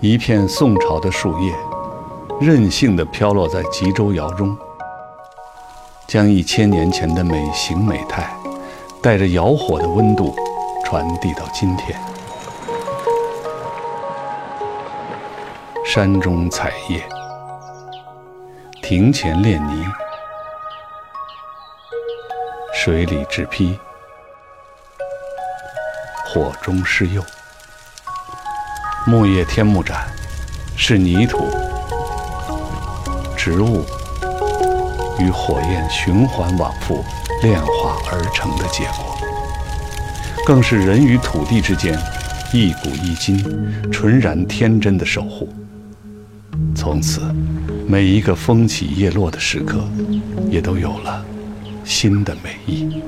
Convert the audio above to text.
一片宋朝的树叶，任性地飘落在吉州窑中，将一千年前的美形美态，带着窑火的温度，传递到今天。山中采叶，庭前炼泥，水里制坯，火中施釉。木叶天幕盏是泥土、植物与火焰循环往复炼化而成的结果，更是人与土地之间一古一今、纯然天真的守护。从此，每一个风起叶落的时刻，也都有了新的美意。